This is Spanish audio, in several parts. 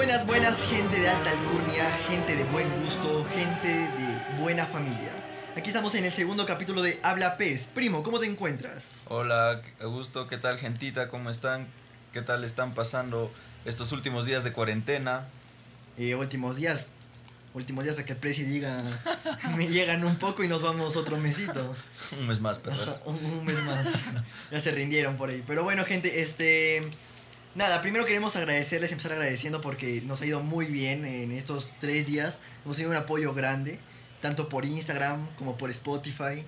Buenas, buenas, gente de alta alcurnia, gente de buen gusto, gente de buena familia. Aquí estamos en el segundo capítulo de Habla Pez. Primo, ¿cómo te encuentras? Hola, Augusto, ¿qué tal gentita? ¿Cómo están? ¿Qué tal están pasando estos últimos días de cuarentena? Eh, últimos días, últimos días de que el presi diga, me llegan un poco y nos vamos otro mesito. un mes más, perras. Un, un mes más. ya se rindieron por ahí. Pero bueno, gente, este... Nada, primero queremos agradecerles, empezar agradeciendo porque nos ha ido muy bien en estos tres días. Hemos tenido un apoyo grande, tanto por Instagram como por Spotify.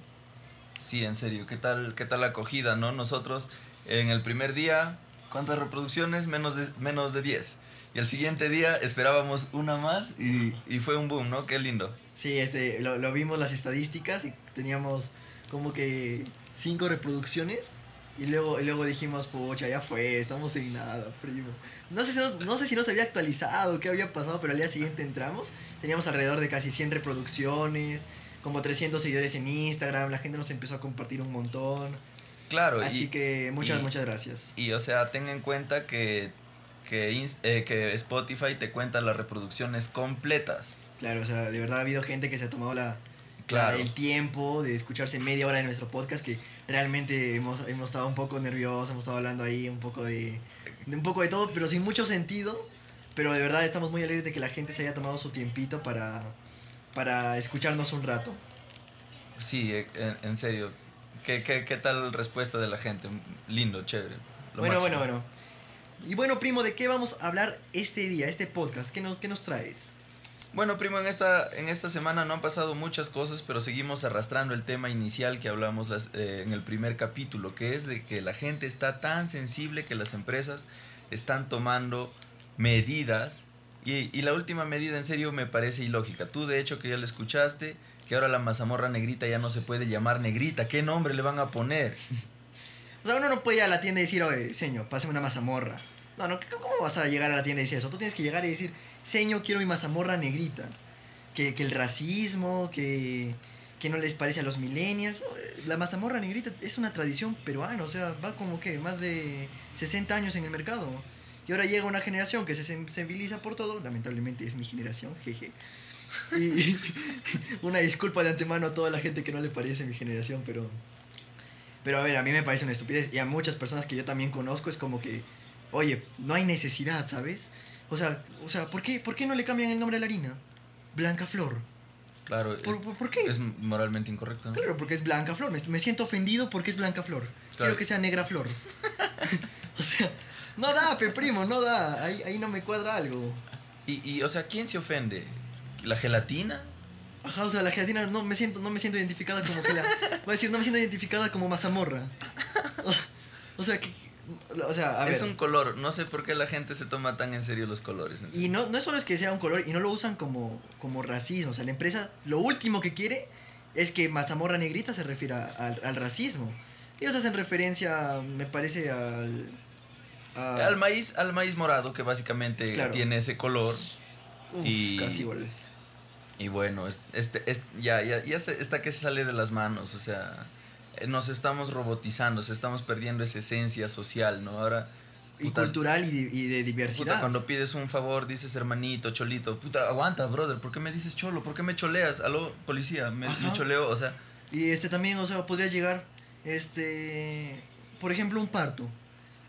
Sí, en serio, ¿qué tal, qué tal la acogida, no? Nosotros en el primer día, ¿cuántas reproducciones? Menos de, menos de 10. Y el siguiente día esperábamos una más y, y fue un boom, ¿no? Qué lindo. Sí, este, lo, lo vimos las estadísticas y teníamos como que cinco reproducciones. Y luego, y luego dijimos, pucha, ya fue, estamos en nada, primo. No sé, si no, no sé si no se había actualizado, qué había pasado, pero al día siguiente entramos. Teníamos alrededor de casi 100 reproducciones, como 300 seguidores en Instagram, la gente nos empezó a compartir un montón. Claro, Así y, que muchas, y- muchas gracias. y o sea, ten en cuenta que, que, eh, que Spotify te cuenta las reproducciones completas. Claro, o sea, de verdad ha habido gente que se ha tomado la, Claro. el tiempo de escucharse media hora de nuestro podcast que realmente hemos, hemos estado un poco nerviosos, hemos estado hablando ahí un poco de, de un poco de todo, pero sin mucho sentido. Pero de verdad estamos muy alegres de que la gente se haya tomado su tiempito para, para escucharnos un rato. Sí, eh, en, en serio. ¿Qué, qué, ¿Qué tal respuesta de la gente? Lindo, chévere. lo bueno, máximo. bueno, bueno. Y bueno, primo, ¿de qué vamos a hablar este día, este podcast? ¿Qué nos, qué nos traes? Bueno, primo, en esta, en esta semana no han pasado muchas cosas, pero seguimos arrastrando el tema inicial que hablamos eh, en el primer capítulo, que es de que la gente está tan sensible que las empresas están tomando medidas y, y la última medida en serio me parece ilógica. Tú de hecho que ya la escuchaste, que ahora la mazamorra negrita ya no se puede llamar negrita. ¿Qué nombre le van a poner? O sea, uno no puede ir a la tienda y decir, oye, señor, pásame una mazamorra. No, no, ¿cómo vas a llegar a la tienda y decir eso? Tú tienes que llegar y decir, señor, quiero mi mazamorra negrita. Que, que el racismo, que, que no les parece a los millennials. La mazamorra negrita es una tradición peruana, o sea, va como que más de 60 años en el mercado. Y ahora llega una generación que se sensibiliza por todo, lamentablemente es mi generación, jeje. Y una disculpa de antemano a toda la gente que no le parece mi generación, pero... Pero a ver, a mí me parece una estupidez y a muchas personas que yo también conozco es como que, oye, no hay necesidad, ¿sabes? O sea, o sea ¿por, qué, ¿por qué no le cambian el nombre a la harina? Blanca Flor. Claro, ¿Por, es, por, qué? es moralmente incorrecto. ¿no? Claro, porque es Blanca Flor. Me, me siento ofendido porque es Blanca Flor. Quiero que sea Negra Flor. o sea, no da, pe primo, no da. Ahí, ahí no me cuadra algo. Y, y, o sea, ¿quién se ofende? ¿La gelatina? Ajá, o sea, la gelatina no me siento, no me siento identificada como la. Voy a decir, no me siento identificada como mazamorra. O, o sea, que. O sea, a ver. es un color. No sé por qué la gente se toma tan en serio los colores. Y no, no es solo es que sea un color y no lo usan como, como racismo. O sea, la empresa lo último que quiere es que mazamorra negrita se refiera al, al racismo. Ellos hacen referencia, me parece, al. a- Al maíz, al maíz morado, que básicamente Claro. tiene ese color. Uf, y- casi igual. Y bueno, es- este, es, ya, ya, ya se- está que se sale de las manos. O sea, nos estamos robotizando, se estamos perdiendo esa esencia social, ¿no? Ahora. Y puta, cultural y, de- y de diversidad. Puta, cuando pides un favor dices hermanito, cholito. Puta, aguanta, brother. ¿Por qué me dices cholo? ¿Por qué me choleas? Aló, policía, me, me choleo. O sea, Y este también, o sea, podría llegar, este, por ejemplo, un parto.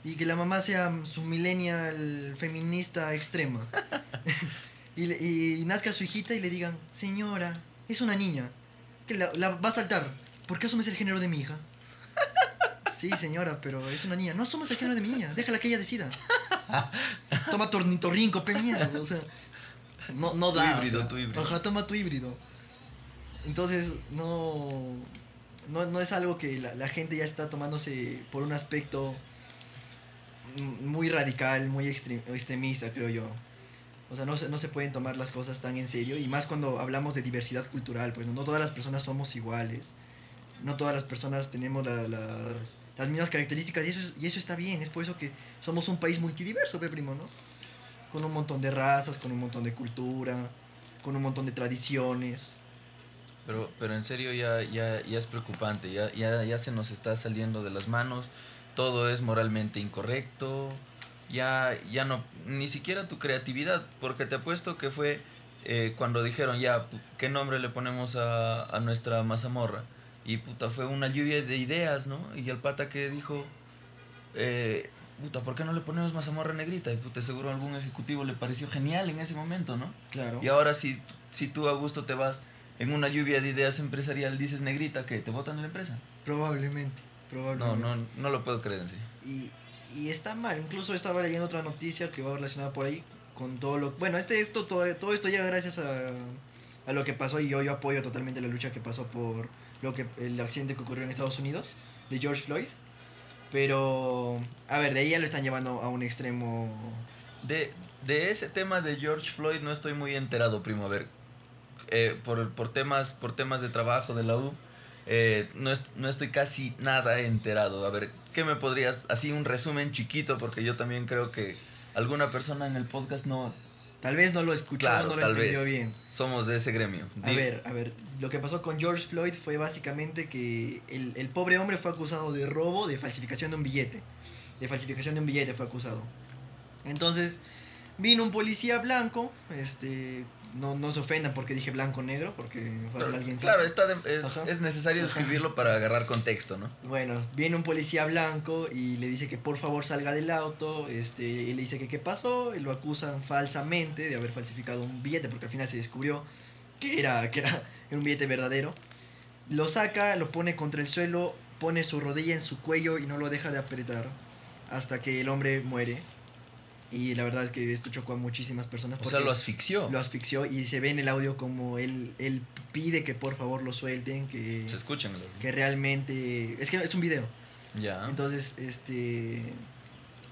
Y que la mamá sea su millennial feminista extrema. y, le- y nazca su hijita y le digan, señora, es una niña. Que la, la va a saltar. ¿Por qué asumes el género de mi hija? Sí, señora, pero es una niña. No asumes el género de mi niña. Déjala que ella decida. Toma tornitorrinco, pe mierda. O sea, no, no Tu da. o híbrido, sea. tu híbrido. Ajá, toma tu híbrido. Entonces, no, no, no es algo que la, la gente ya está tomándose por un aspecto muy radical, muy extre- extremista, creo yo. O sea, no se, no se pueden tomar las cosas tan en serio, y más cuando hablamos de diversidad cultural, pues no, No todas las personas somos iguales, no todas las personas tenemos la- las, mismas características, y eso, es- y eso está bien, es por eso que somos un país multidiverso, pe primo, ¿no? Con un montón de razas, con un montón de cultura, con un montón de tradiciones. Pero, pero en serio ya, ya, ya es preocupante, ya, ya, ya se nos está saliendo de las manos, todo es moralmente incorrecto, ya, ya no, ni siquiera tu creatividad, porque te apuesto que fue eh, cuando dijeron ya, ¿qué nombre le ponemos a, a nuestra mazamorra? Y puta, fue una lluvia de ideas, ¿no? Y el pata que dijo, eh, puta, ¿por qué no le ponemos mazamorra negrita? Y puta, seguro a algún ejecutivo le pareció genial en ese momento, ¿no? Claro. Y ahora si, si tú a gusto te vas en una lluvia de ideas empresarial, dices negrita, que ¿Te votan en la empresa? Probablemente, probablemente. No, no, no lo puedo creer en sí. Y, y está mal, incluso estaba leyendo otra noticia que va relacionada por ahí con todo lo... Bueno, este, esto, todo, todo esto llega gracias a, a lo que pasó y yo, yo apoyo totalmente la lucha que pasó por lo que el accidente que ocurrió en Estados Unidos de George Floyd. Pero, a ver, de ahí ya lo están llevando a un extremo. De, de ese tema de George Floyd no estoy muy enterado, primo. A ver, eh, por, por, temas, por temas de trabajo de la U, eh, no, no estoy casi nada enterado. A ver, ¿qué me podrías, así un resumen chiquito? Porque yo también creo que alguna persona en el podcast no, Tal vez no lo escuchó, claro, no lo tal entendió vez. bien. Somos de ese gremio. A ver, a ver, lo que pasó con George Floyd fue básicamente que el, el, pobre hombre fue acusado de robo, de falsificación de un billete. De falsificación de un billete fue acusado. Entonces, vino un policía blanco, este, no, no se ofendan porque dije blanco negro, porque alguien claro, está de- es, necesario Ajá. escribirlo para agarrar contexto, ¿no? Bueno, viene un policía blanco y le dice que por favor salga del auto. Este, él le dice que qué pasó. Y lo acusan falsamente de haber falsificado un billete porque al final se descubrió que era, que era un billete verdadero. Lo saca, lo pone contra el suelo, pone su rodilla en su cuello y no lo deja de apretar hasta que el hombre muere. Y la verdad es que esto chocó a muchísimas personas. O sea, lo asfixió. lo asfixió y se ve en el audio como él, él pide que por favor lo suelten, que, Se escuchan. que realmente... Es que es un video. Ya. Entonces, este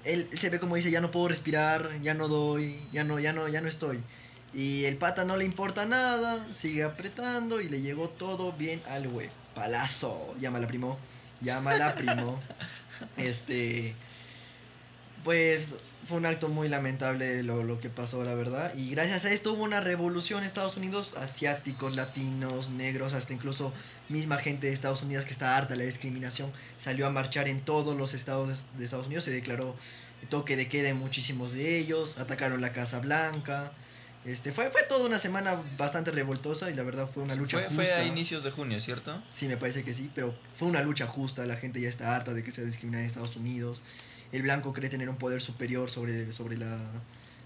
él se ve como dice, ya no puedo respirar, ya no doy, ya no, ya no, ya no estoy. Y el pata no le importa nada, sigue apretando y le llegó todo bien al güey. Palazo, llámala primo, llámala primo. Este, pues fue un acto muy lamentable lo, lo que pasó, la verdad. Y gracias a esto hubo una revolución en Estados Unidos, asiáticos, latinos, negros, hasta incluso misma gente de Estados Unidos que está harta de la discriminación, salió a marchar en todos los estados de Estados Unidos, se declaró toque de queda en muchísimos de ellos, atacaron la Casa Blanca. Este, fue, fue toda una semana bastante revoltosa y la verdad fue una lucha Fue, justa. fue a inicios de junio, ¿cierto? Sí, me parece que sí, pero fue una lucha justa. La gente ya está harta de que sea discriminada en Estados Unidos. El blanco cree tener un poder superior sobre, sobre, la,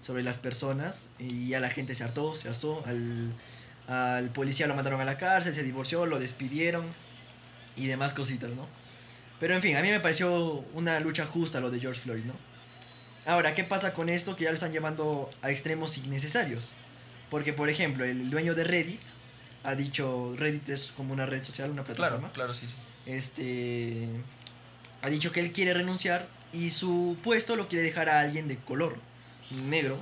sobre las personas y ya la gente se hartó, se hartó. Al, al policía lo mandaron a la cárcel, se divorció, lo despidieron y demás cositas, ¿no? Pero en fin, a mí me pareció una lucha justa lo de George Floyd, ¿no? Ahora, ¿qué pasa con esto? Que ya lo están llevando a extremos innecesarios. Porque, por ejemplo, el dueño de Reddit ha dicho, Reddit es como una red social, una plataforma Claro, claro, sí, sí. este ha dicho que él quiere renunciar y su puesto lo quiere dejar a alguien de color negro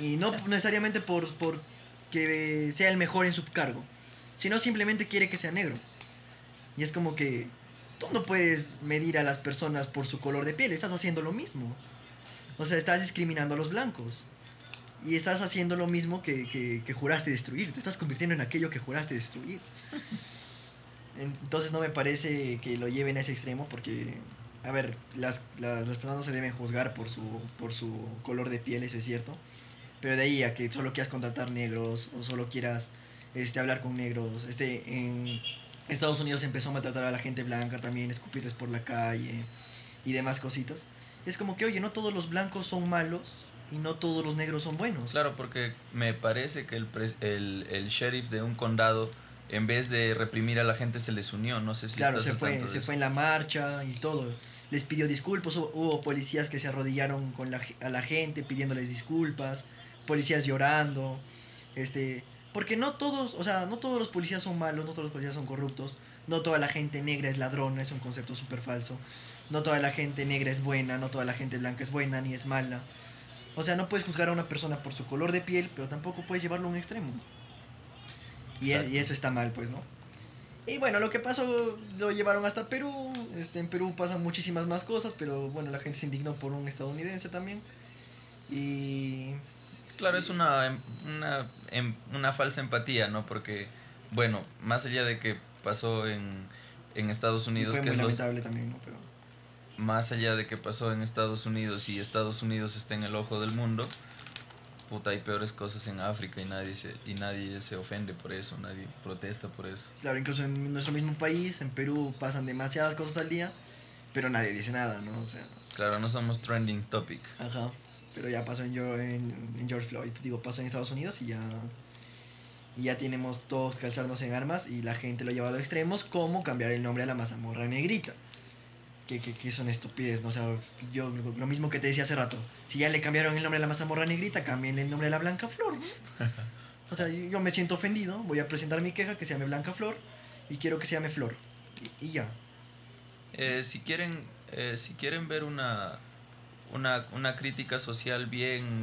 y no necesariamente por, por que sea el mejor en su cargo sino simplemente quiere que sea negro. Y es como que tú no puedes medir a las personas por su color de piel estás haciendo lo mismo. O sea estás discriminando a los blancos. Y estás haciendo lo mismo que, que, que juraste destruir. Te estás convirtiendo en aquello que juraste destruir. Entonces no me parece que lo lleven a ese extremo porque, a ver, las, las, las personas no se deben juzgar por su, por su color de piel, eso es cierto. Pero de ahí a que solo quieras contratar negros o solo quieras este, hablar con negros. Este, en Estados Unidos empezó a maltratar a la gente blanca también, escupirles por la calle y demás cositas. Es como que, oye, no todos los blancos son malos y no todos los negros son buenos. Claro, porque me parece que el, pres- el, el sheriff de un condado, en vez de reprimir a la gente, se les unió. No sé si Claro, se fue, se eso. fue en la marcha y todo. Les pidió disculpas, hubo, policías que se arrodillaron con la, a la gente pidiéndoles disculpas, policías llorando, este, porque no todos, o sea, no todos los policías son malos, no todos los policías son corruptos, no toda la gente negra es ladrona, es un concepto súper falso, no toda la gente negra es buena, no toda la gente blanca es buena ni es mala. O sea, no puedes juzgar a una persona por su color de piel, pero tampoco puedes llevarlo a un extremo. Y, e- y eso está mal, pues, ¿no? Y bueno, lo que pasó lo llevaron hasta Perú. Este, en Perú pasan muchísimas más cosas, pero bueno, la gente se indignó por un estadounidense también. Y Claro, es una, em- una, em- una falsa empatía, ¿no? Porque, bueno, más allá de que pasó en, en Estados Unidos, fue que muy es los, lamentable también, ¿no? Pero más allá de que pasó en Estados Unidos y Estados Unidos está en el ojo del mundo, puta, hay peores cosas en África y nadie se, y nadie se ofende por eso, nadie protesta por eso. Claro, incluso en nuestro mismo país, en Perú, pasan demasiadas cosas al día, pero nadie dice nada, ¿no? O sea, Claro, no somos trending topic. ajá. Pero ya pasó en, en, en George Floyd, digo, pasó en Estados Unidos y ya, y ya tenemos todos que alzarnos en armas y la gente lo ha llevado a extremos, como cambiar el nombre a la mazamorra negrita. Que, que, que una estupidez, ¿no? O sea, yo lo- lo mismo que te decía hace rato. Si ya le cambiaron el nombre a la mazamorra negrita, cambien el nombre a la blanca flor, ¿no? O sea, yo me siento ofendido, voy a presentar mi queja que se llame Blanca Flor y quiero que se llame Flor. Y, y ya. Eh, si quieren eh, si quieren ver una, una, una crítica social bien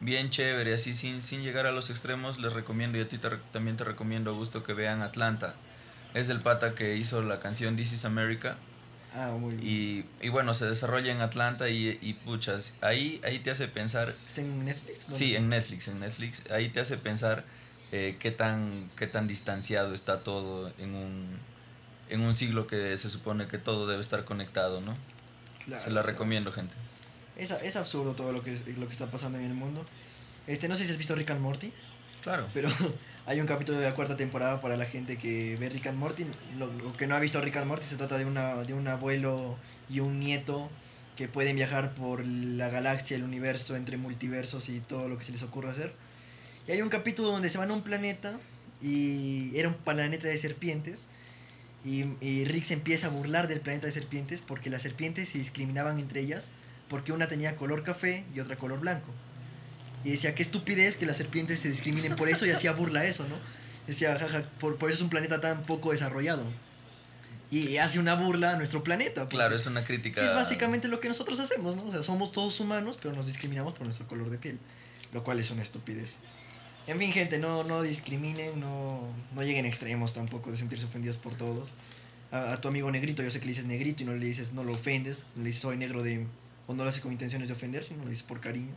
bien chévere así sin, sin llegar a los extremos les recomiendo y a ti te también te recomiendo Augusto que vean Atlanta es del pata que hizo la canción This is America Ah, muy bien. y, y bueno se desarrolla en Atlanta y, y puchas ahí ahí te hace pensar ¿Está en Netflix? ¿Dónde Sí, en Netflix, en Netflix. Ahí te hace pensar eh, qué, tan, qué tan distanciado está todo en un, en un siglo que se supone que todo debe estar conectado, ¿no? Claro, se la o sea, recomiendo, gente. Es, es absurdo todo lo que, lo que está pasando en el mundo. Este, no sé si has visto Rick and Morty, Claro. pero hay un capítulo de la cuarta temporada para la gente que ve Rick and Morty. Lo, lo que no ha visto Rick and Morty se trata de, una, de un abuelo y un nieto que pueden viajar por la galaxia, el universo, entre multiversos y todo lo que se les ocurra hacer. Y hay un capítulo donde se van a un planeta y era un planeta de serpientes. Y, y Rick se empieza a burlar del planeta de serpientes porque las serpientes se discriminaban entre ellas porque una tenía color café y otra color blanco. Y decía, qué estupidez que las serpientes se discriminen por eso y hacía burla eso, ¿no? Decía, jaja, por, por eso es un planeta tan poco desarrollado. Y hace una burla a nuestro planeta. Claro, es una crítica. es básicamente lo que nosotros hacemos, ¿no? O sea, somos todos humanos, pero nos discriminamos por nuestro color de piel. Lo cual es una estupidez. En fin, gente, no, no discriminen, no, no lleguen a extremos tampoco de sentirse ofendidos por todos. A, a tu amigo negrito, yo sé que le dices negrito y no le dices, no lo ofendes, no le dices soy negro de... O no lo haces con intenciones de ofender, sino lo dices por cariño.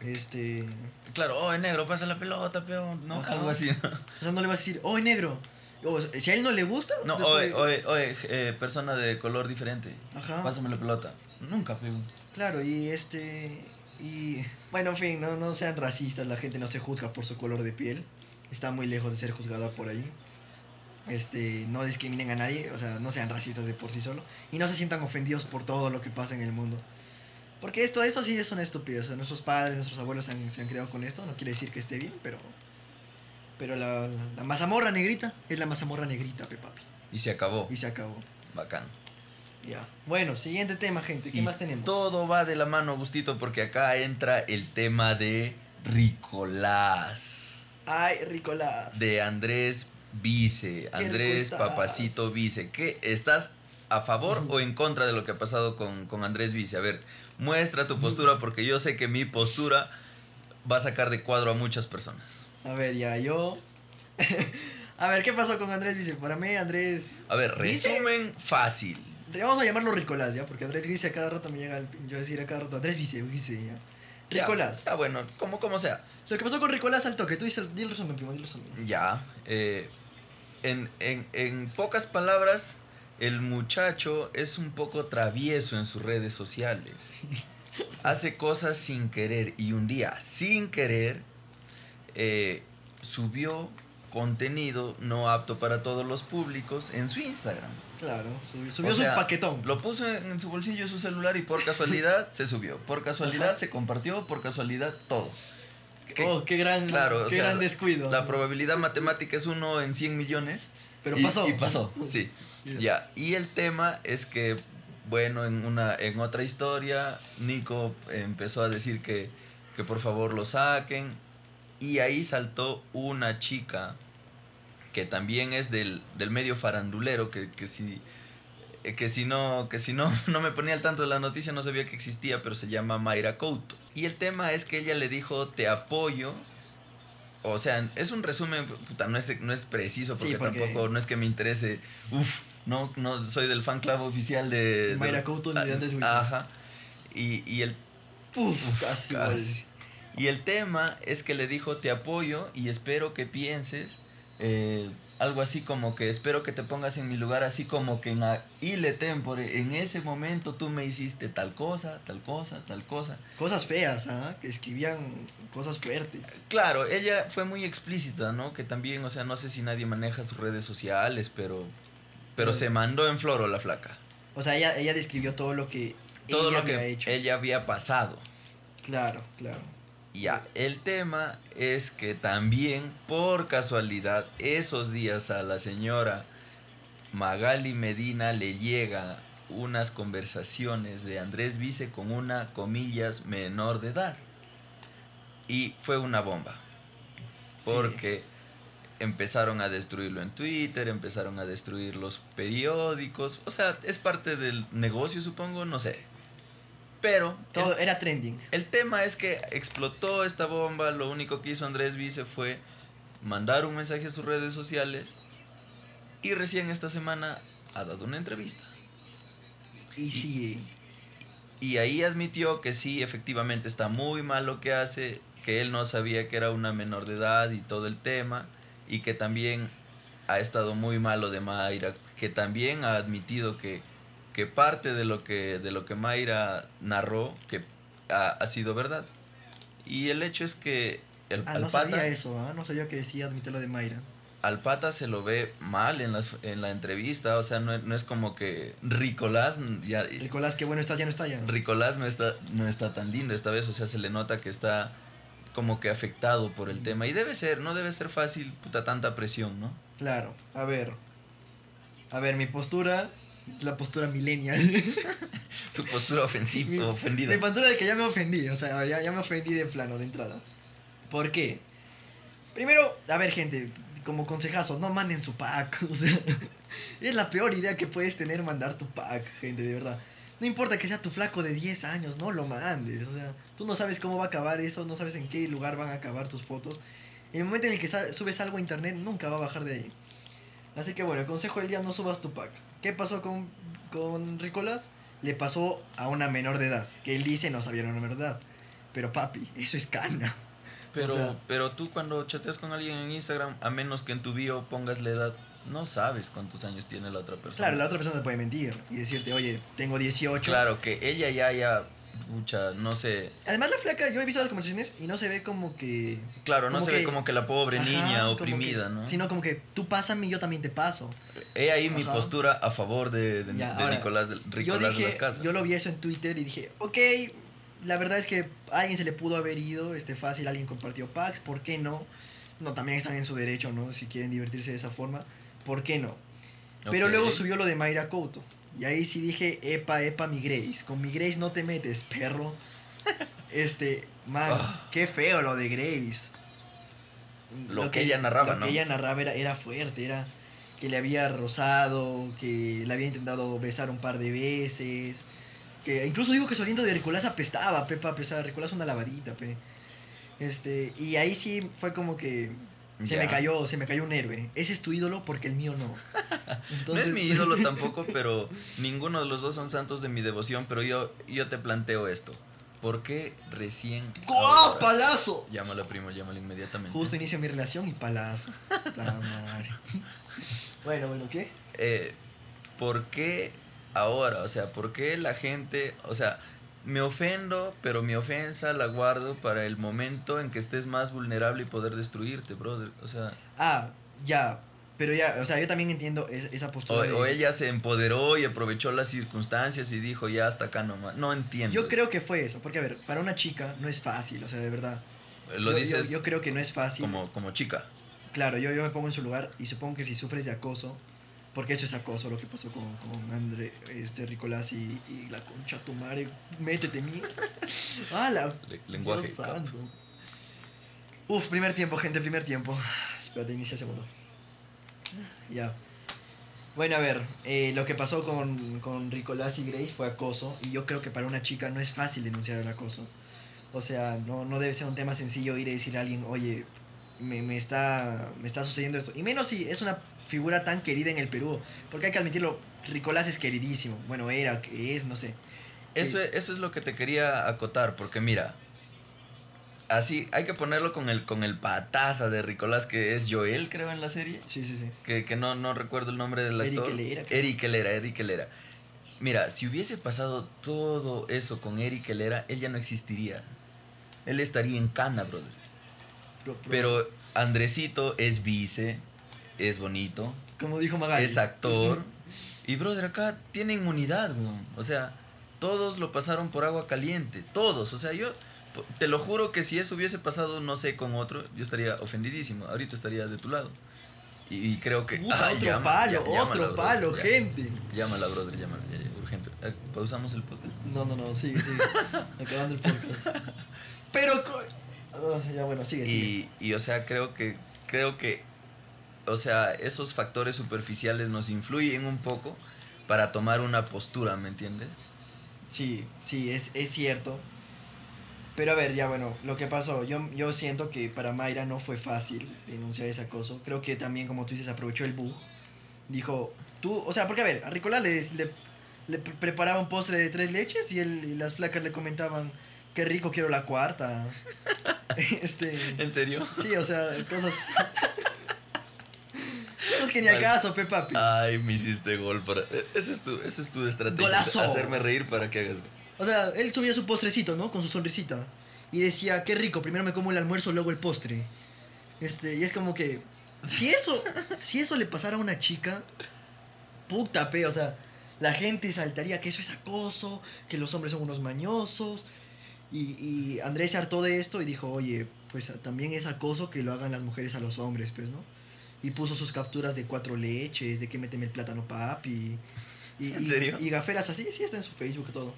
Este... Claro, oh, negro, pasa la pelota, pero no, algo así. ¿no? O sea, no le vas a decir, oh, negro. O si a él no le gusta... No, oye, oye, oye, eh, persona de color diferente. Ajá. Pásame la pelota. Nunca, pero. Claro, y este. Y. Bueno, en fin, no, no sean racistas, la gente no se juzga por su color de piel. Está muy lejos de ser juzgada por ahí. Este, no discriminen a nadie, o sea, no sean racistas de por sí solo. Y no se sientan ofendidos por todo lo que pasa en el mundo. Porque esto, esto sí es una estupidez. O sea, nuestros padres, nuestros abuelos se han, se han criado con esto. No quiere decir que esté bien, pero. Pero la, la, la mazamorra negrita es la mazamorra negrita, pe papi. Y se acabó. Y se acabó. Bacán. Ya. Bueno, siguiente tema, gente. ¿Qué Y más tenemos? Todo va de la mano, Gustito, porque acá entra el tema de Ricolás. Ay, Ricolás. De Andrés Vice. Andrés? Papacito Vice. ¿Qué? ¿Estás a favor o en contra de lo que ha pasado con, con Andrés Vice? A ver, muestra tu postura porque yo sé que mi postura va a sacar de cuadro a muchas personas. A ver, ya, yo. a ver, ¿qué pasó con Andrés Vice? Para mí, Andrés. A ver, ¿Vice? resumen fácil. Vamos a llamarlo Ricolás, ¿ya? Porque Andrés Vice a cada rato me llega el. Yo decir a cada rato, Andrés Vice, Vice, ya. Ya, Ricolás. Ya, bueno, como, como sea. Lo que pasó con Ricolás al toque, tú dices, di el resumen, primo, di el resumen. Ya. eh, en, en, en pocas palabras, el muchacho es un poco travieso en sus redes sociales. Hace cosas sin querer y un día, sin querer, eh, subió contenido no apto para todos los públicos en su Instagram. Claro, subió, subió O sea, su paquetón. Lo puso en, en su bolsillo de su celular y por casualidad se subió. Por casualidad Ajá. se compartió, por casualidad todo. ¿Qué? Oh, qué gran, Claro, o qué sea, gran descuido. La probabilidad matemática es uno en 100 millones. Pero y- pasó. Y pasó, sí. Ya. Y el tema es que, bueno, en, una, en otra historia, Nico empezó a decir que, que por favor lo saquen. Y ahí saltó una chica que también es del, del medio farandulero, que, que si eh, que si no que si no no me ponía al tanto de la noticia no sabía que existía pero se llama Mayra Couto y el tema es que ella le dijo te apoyo o sea es un resumen puta, no es no es preciso porque, Sí, porque- tampoco no es que me interese uf no no soy del fan club oficial de, de- Mayra Couto ni de Andrés Wilson. ajá y, y el Uf, Uf, casi. casi. Y el tema es que le dijo, te apoyo y espero que pienses eh, algo así como que espero que te pongas en mi lugar, así como que en ile tempore, en ese momento tú me hiciste tal cosa, tal cosa, tal cosa. Cosas feas, ¿ah? Que escribían cosas fuertes. Claro, ella fue muy explícita, ¿no? Que también, o sea, no sé si nadie maneja sus redes sociales, pero, pero se mandó en floro la flaca. O sea, ella, ella describió todo lo que todo lo que hecho. ella había pasado. Claro, claro. Ya, el tema es que también por casualidad esos días a la señora Magali Medina le llega unas conversaciones de Andrés Vice con una comillas menor de edad. Y fue una bomba. Porque empezaron a destruirlo en Twitter, empezaron a destruir los periódicos. O sea, es parte del negocio, supongo, no sé. Pero. Todo era trending. El tema es que explotó esta bomba. Lo único que hizo Andrés Vice fue mandar un mensaje a sus redes sociales. Y recién esta semana ha dado una entrevista. Y sí. Y ahí admitió que sí, efectivamente está muy mal lo que hace. Que él no sabía que era una menor de edad y todo el tema. Y que también ha estado muy malo de Mayra. Que también ha admitido que que parte de lo que, de lo que Mayra narró que ha, sido verdad. Y el hecho es que el, ah, no sabía eso, ¿ah? no sabía que decía admitir lo de Mayra. Al pata se lo ve mal en, las, en la entrevista, o sea, no, no es como que Ricolás... Ya, Ricolás, qué bueno está, ya no está ya. Ricolás no está, no está tan lindo esta vez, o sea, se le nota que está como que afectado por el tema. Y debe ser, no debe ser fácil, puta, tanta presión, ¿no? Claro, a ver. A ver, mi postura la postura millennial. tu postura ofensiva, ofendida. Mi postura de que ya me ofendí, o sea, ya, ya me ofendí de plano, de entrada. ¿Por qué? Primero, a ver, gente, como consejazo, no manden su pack. O sea, es la peor idea que puedes tener mandar tu pack, gente, de verdad. No importa que sea tu flaco de 10 años, no lo mandes. O sea, tú no sabes cómo va a acabar eso, no sabes en qué lugar van a acabar tus fotos. En el momento en el que subes algo a internet, nunca va a bajar de ahí. Así que bueno, el consejo del día, no subas tu pack. ¿Qué pasó con, con Ricolás? Le pasó a una menor de edad, que él dice no sabía una menor de edad. Pero papi, eso es cana. Pero, pero tú cuando chateas con alguien en Instagram, a menos que en tu bio pongas la edad, no sabes cuántos años tiene la otra persona. Claro, la otra persona te puede mentir y decirte, oye, tengo 18. Claro, que ella ya, ya mucha, no sé. Además la flaca, yo he visto las conversaciones y no se ve como que... Claro, no se ve como que la pobre niña oprimida, ¿no? Sino como que tú pásame y yo también te paso. He ahí mi postura a favor de, de, Nicolás, de, Nicolás de las Casas. Yo lo vi eso en Twitter y dije, ok, la verdad es que a alguien se le pudo haber ido, este fácil, alguien compartió packs, ¿por qué no? No, también están en su derecho, ¿no? Si quieren divertirse de esa forma, ¿por qué no? Pero luego subió lo de Mayra Couto. Y ahí sí dije, epa, epa, mi Grace. Con mi Grace no te metes, perro. Este, man, ah. qué feo lo de Grace. Lo, que, ella narraba, lo que ella narraba era, era fuerte, era que le había rozado, que le había intentado besar un par de veces. Que incluso digo que su aliento de Ricolás apestaba, pepa, pesar. Ricolás una lavadita, pe. Este, y ahí sí fue como que se me cayó, se me cayó un héroe. Ese es tu ídolo porque el mío no. no es mi ídolo tampoco, pero ninguno de los dos son santos de mi devoción. Pero yo, yo te planteo esto. ¿Por qué recién. ¡Oh, palazo! Llámalo, primo, llámalo inmediatamente. Justo inicia mi relación y palazo. bueno, bueno, ¿qué? Eh, ¿Por qué ahora? O sea, ¿por qué la gente. O sea, me ofendo, pero mi ofensa la guardo para el momento en que estés más vulnerable y poder destruirte, brother. O sea. Ah, ya. Pero ya, o sea, yo también entiendo esa postura. O, ella se empoderó y aprovechó las circunstancias y dijo, ya hasta acá nomás. No entiendo. Yo creo que fue eso, porque a ver, para una chica no es fácil, o sea, de verdad. Lo yo, dices. Yo, creo que no es fácil. Como, como chica. Claro, yo, yo me pongo en su lugar y supongo que si sufres de acoso, porque eso es acoso, lo que pasó con, con André, este, Ricolás y, la concha tu madre. Métete, mí. ¡Ah, la! lenguaje. Uf, primer tiempo, gente, primer tiempo. Espérate, inicia segundo. Ya. Bueno, a ver, eh, lo que pasó con, con Ricolás y Grace fue acoso. Y yo creo que para una chica no es fácil denunciar el acoso. O sea, no, no debe ser un tema sencillo ir a decirle a alguien, oye, me, me, está, me está sucediendo esto. Y menos si es una figura tan querida en el Perú. Porque hay que admitirlo, Ricolás es queridísimo. Bueno, era, que es, no sé. Eso, eso es lo que te quería acotar, porque mira, así, hay que ponerlo con el, con el pataza de Ricolás, que es Joel, creo, en la serie. Sí, sí, sí. Que, que no, no recuerdo el nombre del Eric actor. Helera, creo. Eric Helera, Eric Helera. Mira, si hubiese pasado todo eso con Eric Helera, él ya no existiría. Él estaría en cana, brother. Pero Andresito es vice, es bonito, Como dijo Magali. es actor. Y brother, acá tiene inmunidad, weón. O sea, todos lo pasaron por agua caliente. Todos. O sea, yo te lo juro que si eso hubiese pasado, no sé, con otro, yo estaría ofendidísimo. Ahorita estaría de tu lado. Y, y creo que. Puta, otro llama- palo, otro brother, palo, ya. gente. Llámala, brother, llámala. ya, ya, urgente. Eh, Pausamos el podcast. No, no, no, sigue, sigue. Acabando el podcast. Pero. Ah, ya bueno, sigue, sigue. Y, y, o sea, creo que, creo que, o sea, esos factores superficiales nos influyen un poco para tomar una postura, ¿me entiendes? Sí, sí, es, es cierto. Pero a ver, ya bueno, lo que pasó, yo, yo siento que para Mayra no fue fácil denunciar ese acoso. Creo que también, como tú dices, aprovechó el bug. Dijo, tú, o sea, porque a ver, a Ricolás le, le, le pre- preparaba un postre de tres leches y, él, y las flacas le comentaban, qué rico, quiero la cuarta. este, ¿En serio? sí, o sea, cosas... que ni al caso, pe papi. Ay, me hiciste gol para... e- Esa es tu, esa es tu estrategia. Golazo. Hacerme reír para que hagas... O sea, él subía su postrecito, ¿no? Con su sonrisita. Y decía, qué rico, primero me como el almuerzo, luego el postre. Este, y es como que, si eso, si eso le pasara a una chica, puta pe, o sea, la gente saltaría que eso es acoso, que los hombres son unos mañosos. Y, y Andrés se hartó de esto y dijo, oye, pues también es acoso que lo hagan las mujeres a los hombres, pues, ¿no? Y puso sus capturas de cuatro leches, de que méteme el plátano papi. Y, ¿En y- serio? Y gaferas así, sí, está en su Facebook y todo.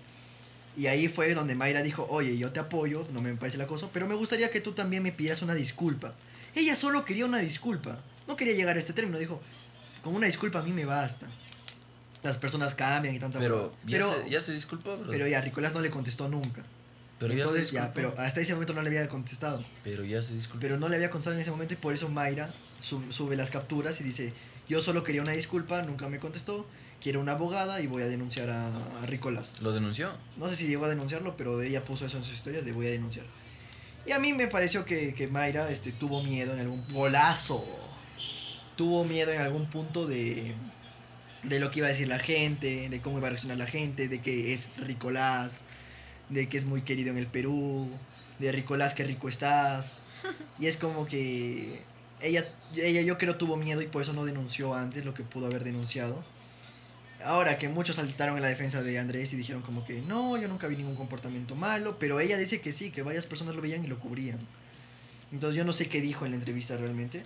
Y ahí fue donde Mayra dijo, oye, yo te apoyo, no me parece el acoso, pero me gustaría que tú también me pidas una disculpa. Ella solo quería una disculpa, no quería llegar a este término, dijo, con una disculpa a mí me basta. Las personas cambian y tanta Pero, ya, pero, se, ya se disculpó, bro. pero ya, Ricolás no le contestó nunca. Pero ya se Entonces ya, pero hasta ese momento no le había contestado. Pero ya se disculpó. Pero no le había contestado en ese momento y por eso Mayra sub- sube las capturas y dice, yo solo quería una disculpa, nunca me contestó, quiero una abogada y voy a denunciar a, a Ricolás. ¿Lo denunció? No sé si llegó a denunciarlo, pero ella puso eso en sus historias de voy a denunciar. Y a mí me pareció que, que Mayra este, tuvo miedo en algún golazo. Tuvo miedo en algún punto de, de lo que iba a decir la gente, de cómo iba a reaccionar la gente, de que es Ricolás, de que es muy querido en el Perú, de Ricolás, qué rico estás. Y es como que ella, ella yo creo tuvo miedo y por eso no denunció antes lo que pudo haber denunciado. Ahora que muchos saltaron en la defensa de Andrés y dijeron como que no, yo nunca vi ningún comportamiento malo, pero ella dice que sí, que varias personas lo veían y lo cubrían. Entonces yo no sé qué dijo en la entrevista realmente,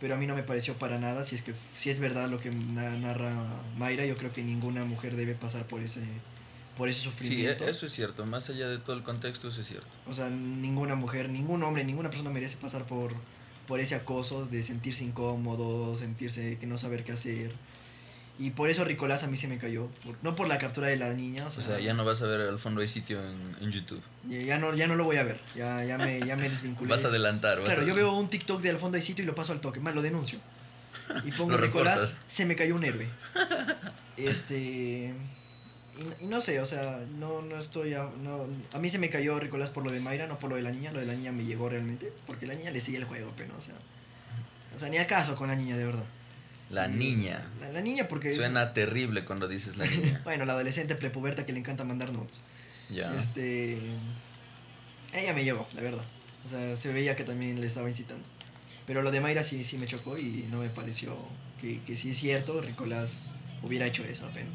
pero a mí no me pareció para nada, si es que si es verdad lo que na- narra Mayra, yo creo que ninguna mujer debe pasar por ese por ese Sí, sufrimiento. e- eso es cierto. Más allá de todo el contexto, eso es cierto. O sea, ninguna mujer, ningún hombre, ninguna persona merece pasar por por ese acoso de sentirse incómodo, sentirse que no saber qué hacer. Y por eso Ricolás a mí se me cayó, por- no por la captura de la niña, o O sea, ya no vas a ver al fondo hay sitio en, en YouTube. Ya, no, ya no lo voy a ver, ya, ya, me, ya me desvinculé. Vas a adelantar. vas Claro, a- yo veo un TikTok de al fondo hay sitio y lo paso al toque, más lo denuncio. Y pongo reportas. se me cayó un héroe. Este. Y, no sé, o sea, no, no estoy. A, no, a mí se me cayó Nicolás por lo de Mayra, no por lo de la niña. Lo de la niña me llegó realmente, porque la niña le sigue el juego, pero, o sea. O sea, ni acaso con la niña, de verdad. La niña. La, la niña, porque. es- Suena terrible cuando dices la niña. bueno, la adolescente prepuberta que le encanta mandar notes. Ya. Este. Ella me llegó, la verdad. O sea, se veía que también le estaba incitando. Pero lo de Mayra sí, sí me chocó y no me pareció que, que sí es cierto, Ricolás hubiera hecho eso apenas.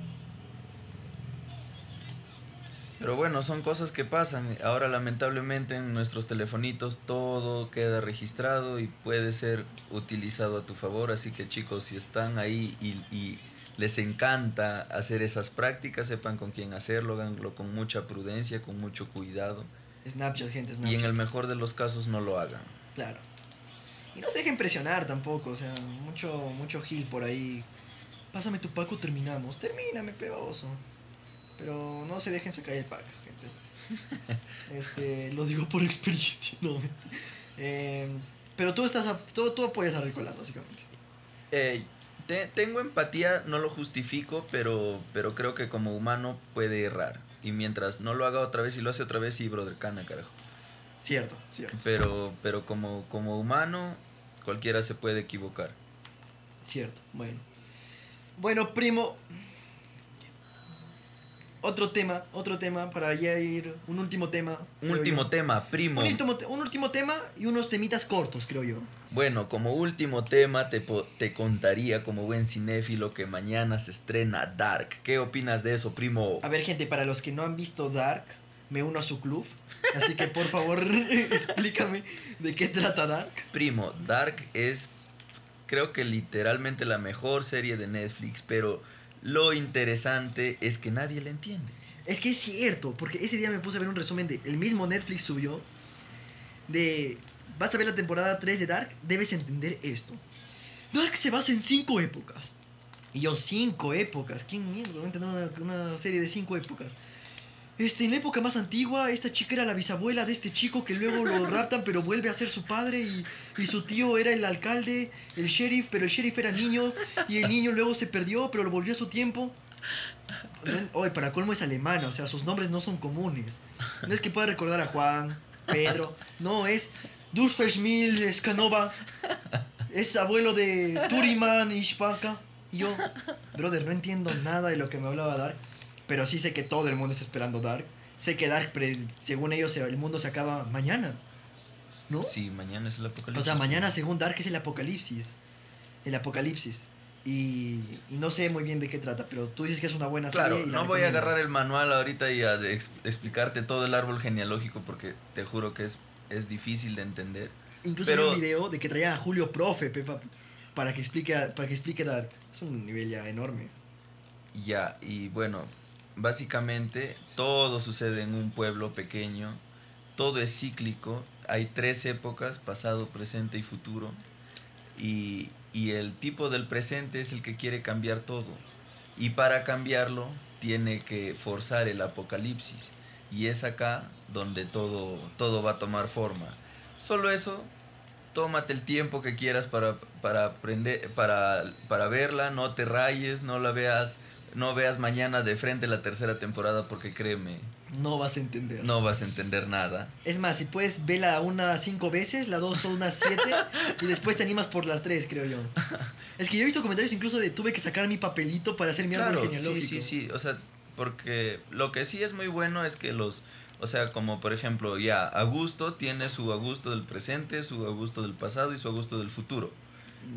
Pero bueno, son cosas que pasan. Ahora lamentablemente en nuestros telefonitos todo queda registrado y puede ser utilizado a tu favor. Así que chicos, si están ahí y, y les encanta hacer esas prácticas, sepan con quién hacerlo, háganlo con mucha prudencia, con mucho cuidado. Snapchat, gente, Y Snapchat. en el mejor de los casos no lo hagan. Claro. Y no se dejen presionar tampoco, o sea, mucho, mucho gil por ahí. Pásame tu paco, terminamos. Termíname, pebaboso. Pero no se dejen sacar el pack, gente. Este, lo digo por experiencia, no. Eh, pero tú estás, a- tú, tú apoyas a básicamente. Eh, te- tengo empatía, no lo justifico, pero, pero creo que como humano puede errar. Y mientras no lo haga otra vez y lo hace otra vez, sí, brother, cana, carajo. Cierto, cierto, Pero, pero como, como humano, cualquiera se puede equivocar. cierto. Bueno. Bueno, primo. Otro tema, otro tema para ya ir. Un último tema. Un último yo. tema, primo. Un último, un último tema y unos temitas cortos, creo yo. Bueno, como último tema te, te contaría como buen cinéfilo que mañana se estrena Dark. ¿Qué opinas de eso, primo? A ver, gente, para los que no han visto Dark, me uno a su club. Así que por favor, explícame de qué trata Dark. Primo, Dark es creo que literalmente la mejor serie de Netflix, pero lo interesante es que nadie la entiende. Es que es cierto, porque ese día me puse a ver un resumen de. El mismo Netflix subió. De. Vas a ver la temporada 3 de Dark, debes entender esto. Dark se basa en cinco épocas. Y yo, cinco épocas. ¿Quién mierda va a entender una, una serie de cinco épocas? Este, en la época más antigua, esta chica era la bisabuela de este chico que luego lo raptan, pero vuelve a ser su padre. Y, y su tío era el alcalde, el sheriff, pero el sheriff era niño. Y el niño luego se perdió, pero lo volvió a su tiempo. Oye, para colmo es alemana, o sea, sus nombres no son comunes. No es que pueda recordar a Juan, Pedro, no, es Durfelsmil Scanova, es abuelo de Turiman y Spaka. Y yo, brother, no entiendo nada de lo que me hablaba Dark, pero sí sé que todo el mundo está esperando Dark. Sé que Dark, según ellos, el mundo se acaba mañana, ¿no? Sí, mañana es el apocalipsis. O sea, mañana según Dark es el apocalipsis. El apocalipsis. Y, y no sé muy bien de qué trata, pero tú dices que es una buena Claro, serie. y no voy a agarrar el manual ahorita y a ex- explicarte todo el árbol genealógico porque te juro que es, es difícil de entender. Incluso pero- hay un video de que traía a Julio Profe, Pepa, para que explique, para que explique Dark. Es un nivel ya enorme. Ya, y bueno, básicamente todo sucede en un pueblo pequeño, todo es cíclico, hay tres épocas, pasado, presente y futuro, y, y el tipo del presente es el que quiere cambiar todo, y para cambiarlo tiene que forzar el apocalipsis, y es acá donde todo, todo va a tomar forma. Solo eso, tómate el tiempo que quieras para, para aprender, para, para verla, no te rayes, no la veas, no veas mañana de frente la tercera temporada porque créeme, No vas a entender. no vas a entender nada. Es más, si puedes verla una cinco veces, la dos son unas siete, y después te animas por las tres, creo yo. Es que yo he visto comentarios incluso de tuve que sacar mi papelito para hacer mi árbol Claro, sí, sí, sí, o sea, porque lo que sí es muy bueno es que los, o sea, como por ejemplo, ya, Augusto tiene su Augusto del presente, su Augusto del pasado y su Augusto del futuro.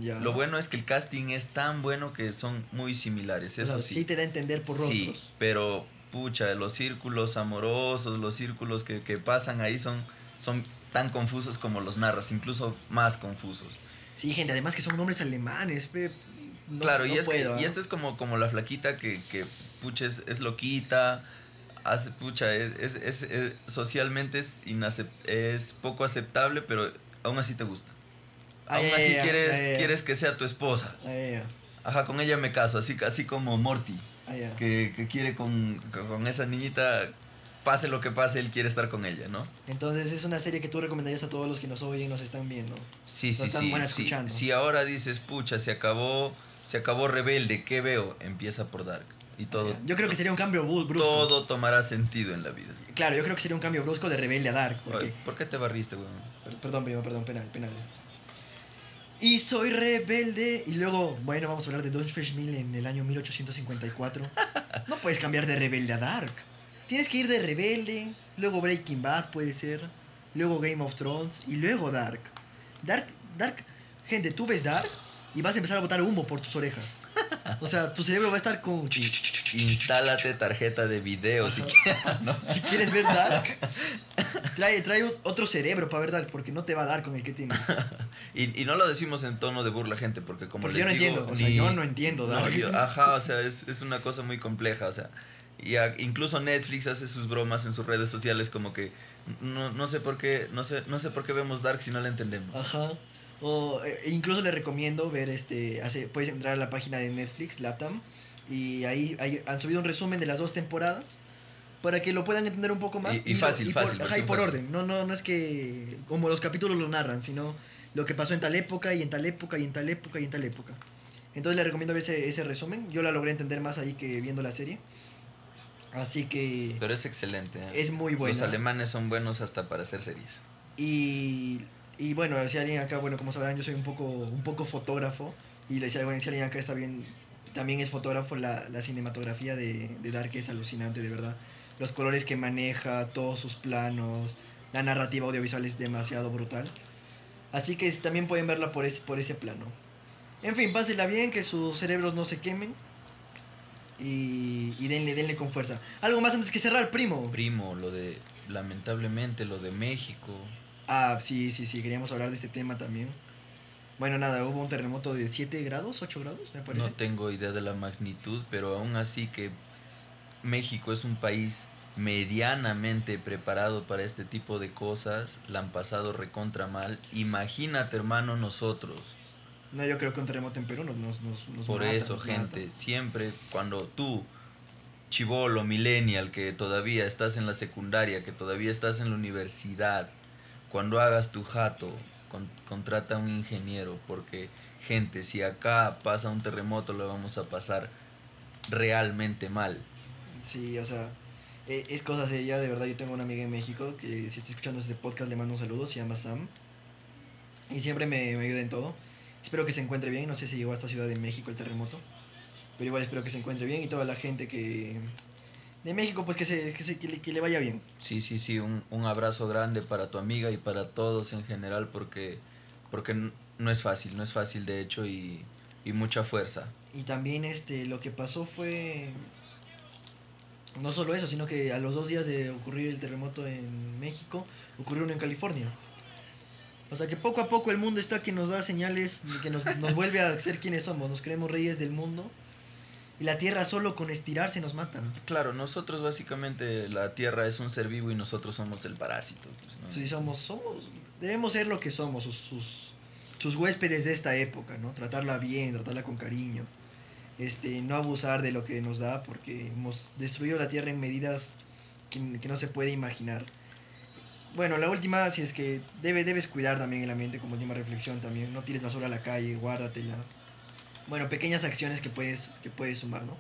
Ya. Lo bueno es que el casting es tan bueno que son muy similares, eso sea, sí. te da a entender por Sí, rostros. pero pucha, los círculos amorosos, los círculos que, que pasan ahí son, son tan confusos como los narras, incluso más confusos. Sí, gente, además que son nombres alemanes, pe. No- claro, no y, es que- y ¿ah? esta es como, como la flaquita que, que pucha, es, es loquita, hace, pucha, es, es, es- es- socialmente es, es poco aceptable, pero aún así te gusta. Ay, aún ay, así ay, quieres, quieres que sea tu esposa. Ajá, con ella me caso, así, así como Morty. Que, que quiere con, con esa niñita, pase lo que pase, él quiere estar con ella, ¿no? Entonces es una serie que tú recomendarías a todos los que nos oyen nos están viendo. Sí, sí, están sí. buena sí. escuchando. Si ahora dices, pucha, se acabó, se acabó Rebelde, ¿qué veo? Empieza por Dark. Y todo, Yo creo que sería un cambio brusco. todo tomará sentido en la vida. Claro, yo creo que sería un cambio brusco de rebelde a Dark. Porque, ¿Por qué te barriste, weón? per- perdón, primo, perdón, penal, penal. Y soy rebelde. Y luego, bueno, vamos a hablar de Don Mill en el año 1854. No puedes cambiar de rebelde a Dark. Tienes que ir de rebelde, luego Breaking Bad puede ser, luego Game of Thrones y luego Dark. Dark, Dark, gente, tú ves Dark y vas a empezar a botar humo por tus orejas. O sea, tu cerebro va a estar con... Instálate tarjeta de video si quieres, ¿no? Si quieres ver Dark, trae, trae otro cerebro para ver Dark, porque no te va a dar con el que tienes. Y, y no lo decimos en tono de burla, gente, porque como Porque les yo no digo, entiendo, o sea, ni- yo no entiendo No, Dark. yo- ajá, o sea, es, es una cosa muy compleja, o sea, y a- incluso Netflix hace sus bromas en sus redes sociales como que no, no sé por qué, no sé, no sé por qué vemos Dark si no la entendemos. Ajá. O eh, incluso le recomiendo ver este. Hace, puedes entrar a la página de Netflix, Latam. Y ahí, ahí han subido un resumen de las dos temporadas. Para que lo puedan entender un poco más. Y- y lo- fácil, por, fácil, ajá, y por fácil. orden. No, no, no es que. Como los capítulos lo narran, sino lo que pasó en tal época y en tal época y en tal época y en tal época. Entonces le recomiendo ver ese, ese resumen. Yo la logré entender más ahí que viendo la serie. Así que Pero es excelente. ¿eh? es muy buena. Los alemanes son buenos hasta para hacer series. Y, y bueno, si alguien acá, bueno, como sabrán, yo soy un poco, un poco fotógrafo. Y le decía, bueno, si alguien acá está bien, también es fotógrafo, la, la cinematografía de, de Dark es alucinante, de verdad. Los colores que maneja, todos sus planos, la narrativa audiovisual es demasiado brutal. Así que también pueden verla por ese, por ese plano. En fin, pásenla bien, que sus cerebros no se quemen. Y, y denle, denle con fuerza. Algo más antes que cerrar, primo. Primo, lo de, lamentablemente, lo de México. Ah, sí, sí, sí, queríamos hablar de este tema también. Bueno, nada, hubo un terremoto de 7 grados, 8 grados, me parece. No tengo idea de la magnitud, pero aún así que México es un país medianamente preparado para este tipo de cosas, la han pasado recontra mal. Imagínate, hermano, nosotros. No, yo creo que un terremoto en Perú nos, nos, nos, Por mata, eso, nos gente, mata. siempre cuando tú, chivolo, millennial, que todavía estás en la secundaria, que todavía estás en la universidad, cuando hagas tu jato, con- contrata a un ingeniero, porque, gente, si acá pasa un terremoto, lo vamos a pasar realmente mal. Sí, o sea, eh, es cosa ella, de verdad. Yo tengo una amiga en México que si está escuchando este podcast le mando un saludo, se llama Sam. Y siempre me, me ayuda en todo. Espero que se encuentre bien, no sé si llegó a esta ciudad de México el terremoto. Pero igual espero que se encuentre bien y toda la gente que... De México, pues que, se, que, se, que, le, que le vaya bien. Sí, sí, sí, un, un abrazo grande para tu amiga y para todos en general, porque, porque no es fácil, no es fácil de hecho y, y mucha fuerza. Y también este, lo que pasó fue... No solo eso, sino que a los dos días de ocurrir el terremoto en México, ocurrió uno en California. O sea que poco a poco el mundo está que nos da señales, que nos, nos vuelve a ser quienes somos. Nos creemos reyes del mundo. Y la tierra solo con estirarse nos matan. Claro, nosotros básicamente la Tierra es un ser vivo y nosotros somos el parásito. pues, ¿no? Sí, somos, somos, debemos ser lo que somos, sus, sus, sus huéspedes de esta época, ¿no? Tratarla bien, tratarla con cariño. Este, no abusar de lo que nos da porque hemos destruido la tierra en medidas que, que no se puede imaginar. Bueno, la última, si es que debe, debes cuidar también el ambiente como última reflexión también. No tires basura a la calle, guárdatela. Bueno, pequeñas acciones que puedes, que puedes sumar, ¿no?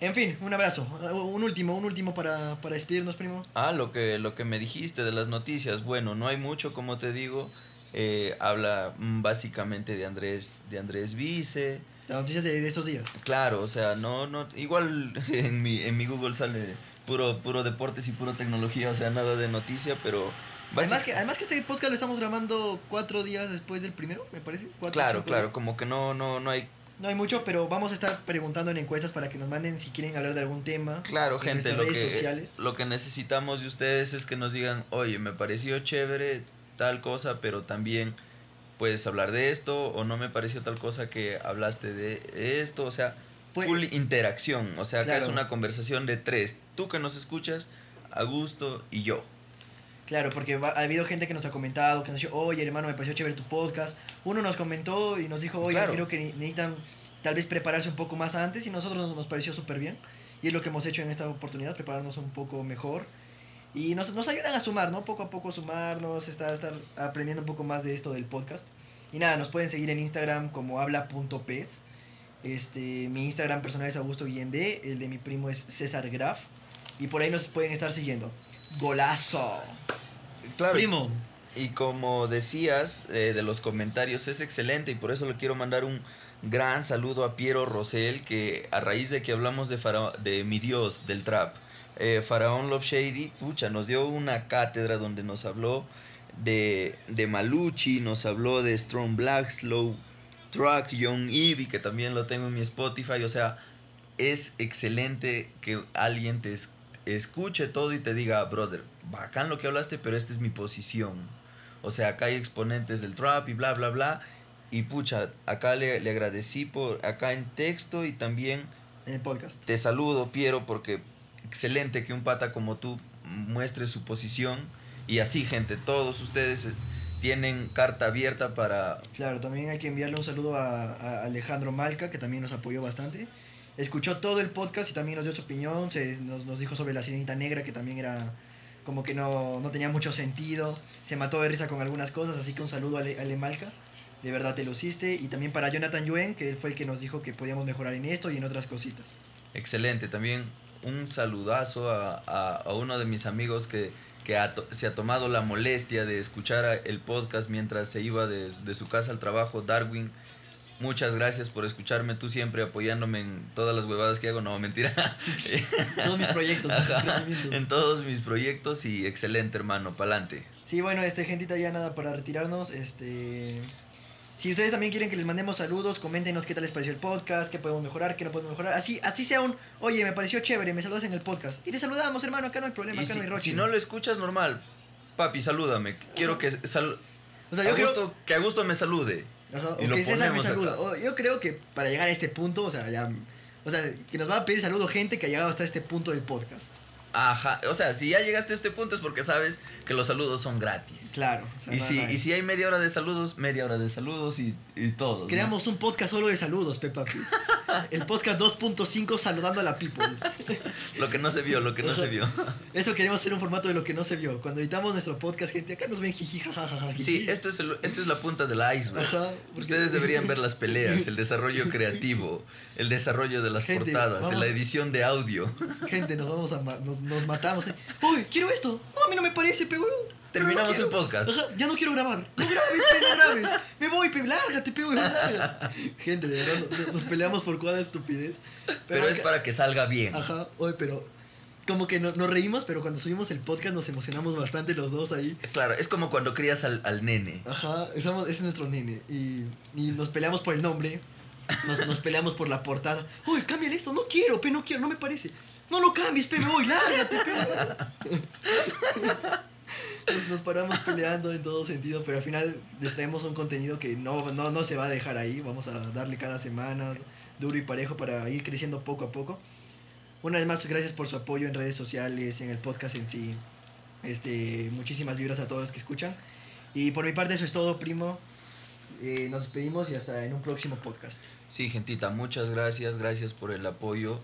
En fin, un abrazo. Un último, un último para, para despedirnos, primo. Ah, lo que, lo que me dijiste de las noticias, bueno, no hay mucho, como te digo, eh, habla mm, básicamente de Andrés, de Andrés Vice, Las noticias de, de estos días. claro, o sea, no, no, igual en mi, en mi Google sale puro, puro deportes y puro tecnología, o sea, nada de noticia, pero Además que, además que este podcast lo estamos grabando cuatro días después del primero, me parece. Cuatro, claro, claro, días. como que no, no, no hay No hay mucho, pero vamos a estar preguntando en encuestas para que nos manden si quieren hablar de algún tema. Claro, en gente, lo redes que, sociales. lo que necesitamos de ustedes es que nos digan, oye, me pareció chévere tal cosa, pero también puedes hablar de esto, o no me pareció tal cosa que hablaste de esto, o sea, Pues- full interacción, o sea, acá Claro. es una conversación de tres, tú que nos escuchas, Augusto y yo. Claro, porque va- ha habido gente que nos ha comentado, que nos ha dicho, oye hermano, me pareció chévere tu podcast. Uno nos comentó y nos dijo, oye, Claro. creo que ne- necesitan tal vez prepararse un poco más antes y nosotros nos, nos pareció súper bien. Y es lo que hemos hecho en esta oportunidad, prepararnos un poco mejor. Y nos, nos ayudan a sumar, ¿no? Poco a poco sumarnos, estar, estar aprendiendo un poco más de esto del podcast. Y nada, nos pueden seguir en Instagram como habla.pes. Este, mi Instagram personal es Augusto Guillendé, el de mi primo es César Graf. Y por ahí nos pueden estar siguiendo. Golazo. Claro, Primo. Y como decías eh, de los comentarios, es excelente y por eso le quiero mandar un gran saludo a Piero Rosell, que a raíz de que hablamos de, Farao- de mi Dios, del trap, eh, Faraón Love Shady, pucha, nos dio una cátedra donde nos habló de, de Malucci, nos habló de Strong Black, Slow Track, Young Evie, que también lo tengo en mi Spotify, o sea, es excelente que alguien te es- escuche todo y te diga, brother, bacán lo que hablaste, pero esta es mi posición. O sea, acá hay exponentes del trap y bla, bla, bla. Y pucha, acá le, le agradecí por acá en texto y también En el podcast. te saludo, Piero, porque excelente que un pata como tú muestre su posición. Y así, gente, todos ustedes eh, tienen carta abierta para... Claro, también hay que enviarle un saludo a, a Alejandro Malca, que también nos apoyó bastante. Escuchó todo el podcast y también nos dio su opinión. Se, nos, nos dijo sobre la sirenita negra, que también era como que no, no tenía mucho sentido. Se mató de risa con algunas cosas, así que un saludo a Malca. De verdad te luciste. Y también para Jonathan Yuen, que él fue el que nos dijo que podíamos mejorar en esto y en otras cositas. Excelente, también un saludazo a, a, uno de mis amigos que que se ha tomado la molestia de escuchar el podcast mientras se iba de, de su casa al trabajo, Darwin. Muchas gracias por escucharme, tú siempre apoyándome en todas las huevadas que hago, no, mentira. Todos mis proyectos, en todos mis proyectos y excelente hermano, pa'lante. Sí, bueno, este, gentita, ya nada para retirarnos. Este. Si ustedes también quieren que les mandemos saludos, coméntenos qué tal les pareció el podcast, qué podemos mejorar, qué no podemos mejorar. Así, así sea un, oye, me pareció chévere, me saludas en el podcast. Y te saludamos, hermano, acá no hay problema, acá si, no hay roche. si no lo escuchas normal, papi, salúdame. Quiero que, sal- o sea, yo a creo, gusto- que a gusto me salude. Ajá, y o lo que ponemos saluda. acá. O yo creo que para llegar a este punto, o sea, ya. O sea, que nos va a pedir saludo gente que ha llegado hasta este punto del podcast. Ajá, o sea, si ya llegaste a este punto es porque sabes que los saludos son gratis. Claro. o sea, Y no, si, no y si hay media hora de saludos, media hora de saludos y, y todo. ¿no? Creamos un podcast solo de saludos, Pepa. El podcast 2.5 saludando a la people. Lo que no se vio, lo que no se vio. Eso queremos hacer un formato de lo que no se vio. Cuando editamos nuestro podcast, gente, acá nos ven jiji, jajaja. jiji. Sí, esto es, el- esta es la punta del iceberg. Ajá, porque- Ustedes deberían ver las peleas, el desarrollo creativo, el desarrollo de las Gente, portadas, de vamos- la edición de audio. Gente, nos vamos a ma- nos, nos matamos. eh. Uy, quiero esto. No, a mí no me parece. Pero Terminamos no el podcast. Ya no quiero grabar. No grabes, pe, no grabes. Me voy, pe, lárgate, pe, weón. larga. Gente, de verdad, nos, peleamos por cada estupidez. Pero es acá- para que salga bien. Ajá, oye, pero como que no- nos reímos, pero cuando subimos el podcast nos emocionamos bastante los dos ahí. Claro, es como cuando crías al, al nene. Ajá, estamos, ese es nuestro nene. Y, y nos peleamos por el nombre. Nos, nos peleamos por la portada. Uy, cámbiale esto. No quiero, pe, no quiero, no me parece. No lo cambies, pe, me voy, lárgate, pe. Nos, paramos peleando en todo sentido, pero al final les traemos un contenido que no, no, no se va a dejar ahí. Vamos a darle cada semana duro y parejo para ir creciendo poco a poco. Una vez más, gracias por su apoyo en redes sociales, en el podcast en sí. Este, muchísimas vibras a todos los que escuchan. Y por mi parte eso es todo, primo. Eh, nos despedimos y hasta en un próximo podcast. Sí, gentita, muchas gracias, gracias por el apoyo.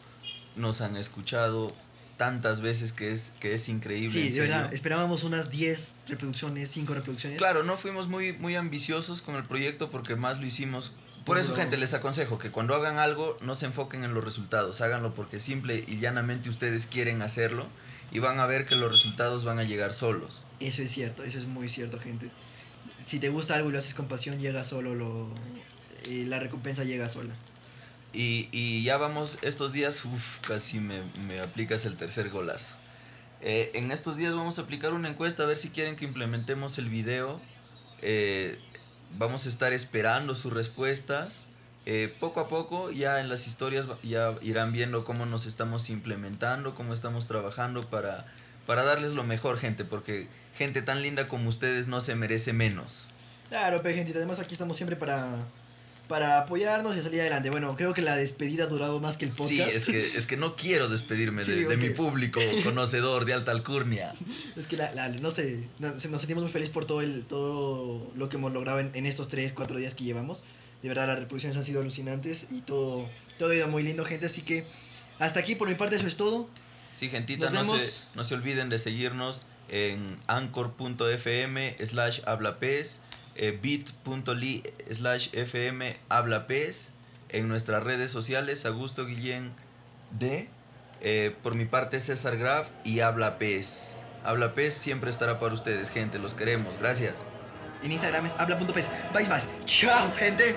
Nos han escuchado tantas veces que es, que es increíble. Sí, de verdad, esperábamos unas 10 reproducciones, 5 reproducciones. Claro, no fuimos muy, muy ambiciosos con el proyecto porque más lo hicimos. Por eso, gente, les aconsejo que cuando hagan algo no se enfoquen en los resultados, háganlo porque simple y llanamente ustedes quieren hacerlo y van a ver que los resultados van a llegar solos. Eso es cierto, eso es muy cierto, gente. Si te gusta algo y lo haces con pasión, llega solo, lo, eh, la recompensa llega sola. Y, ya vamos, estos días, uf, casi me, aplicas el tercer golazo. Eh, en estos días vamos a aplicar una encuesta a ver si quieren que implementemos el video. Eh, vamos a estar esperando sus respuestas. Eh, poco a poco ya en las historias ya irán viendo cómo nos estamos implementando, cómo estamos trabajando para, para darles lo mejor, gente, porque gente tan linda como ustedes no se merece menos. Claro, pero gente, además aquí estamos siempre para, para apoyarnos y salir adelante. Bueno, creo que la despedida ha durado más que el podcast. Sí, es que, es que no quiero despedirme de, mi público conocedor de alta alcurnia. Es que la, la- no sé, nos sentimos muy felices por todo el todo lo que hemos logrado en, en estos 3, 4 días que llevamos. De verdad, las reproducciones han sido alucinantes y todo, todo ha ido muy lindo, gente. Así que hasta aquí por mi parte eso es todo. Sí, gentita, no se, no se olviden de seguirnos en anchor.fm slash hablapes, eh, bit.ly slash fm hablapes, en nuestras redes sociales, Augusto Guillén D, eh, por mi parte César Graf y Hablapes. Hablapes siempre estará para ustedes, gente, los queremos, gracias. En Instagram es habla.pes. Vais más. Chao, gente.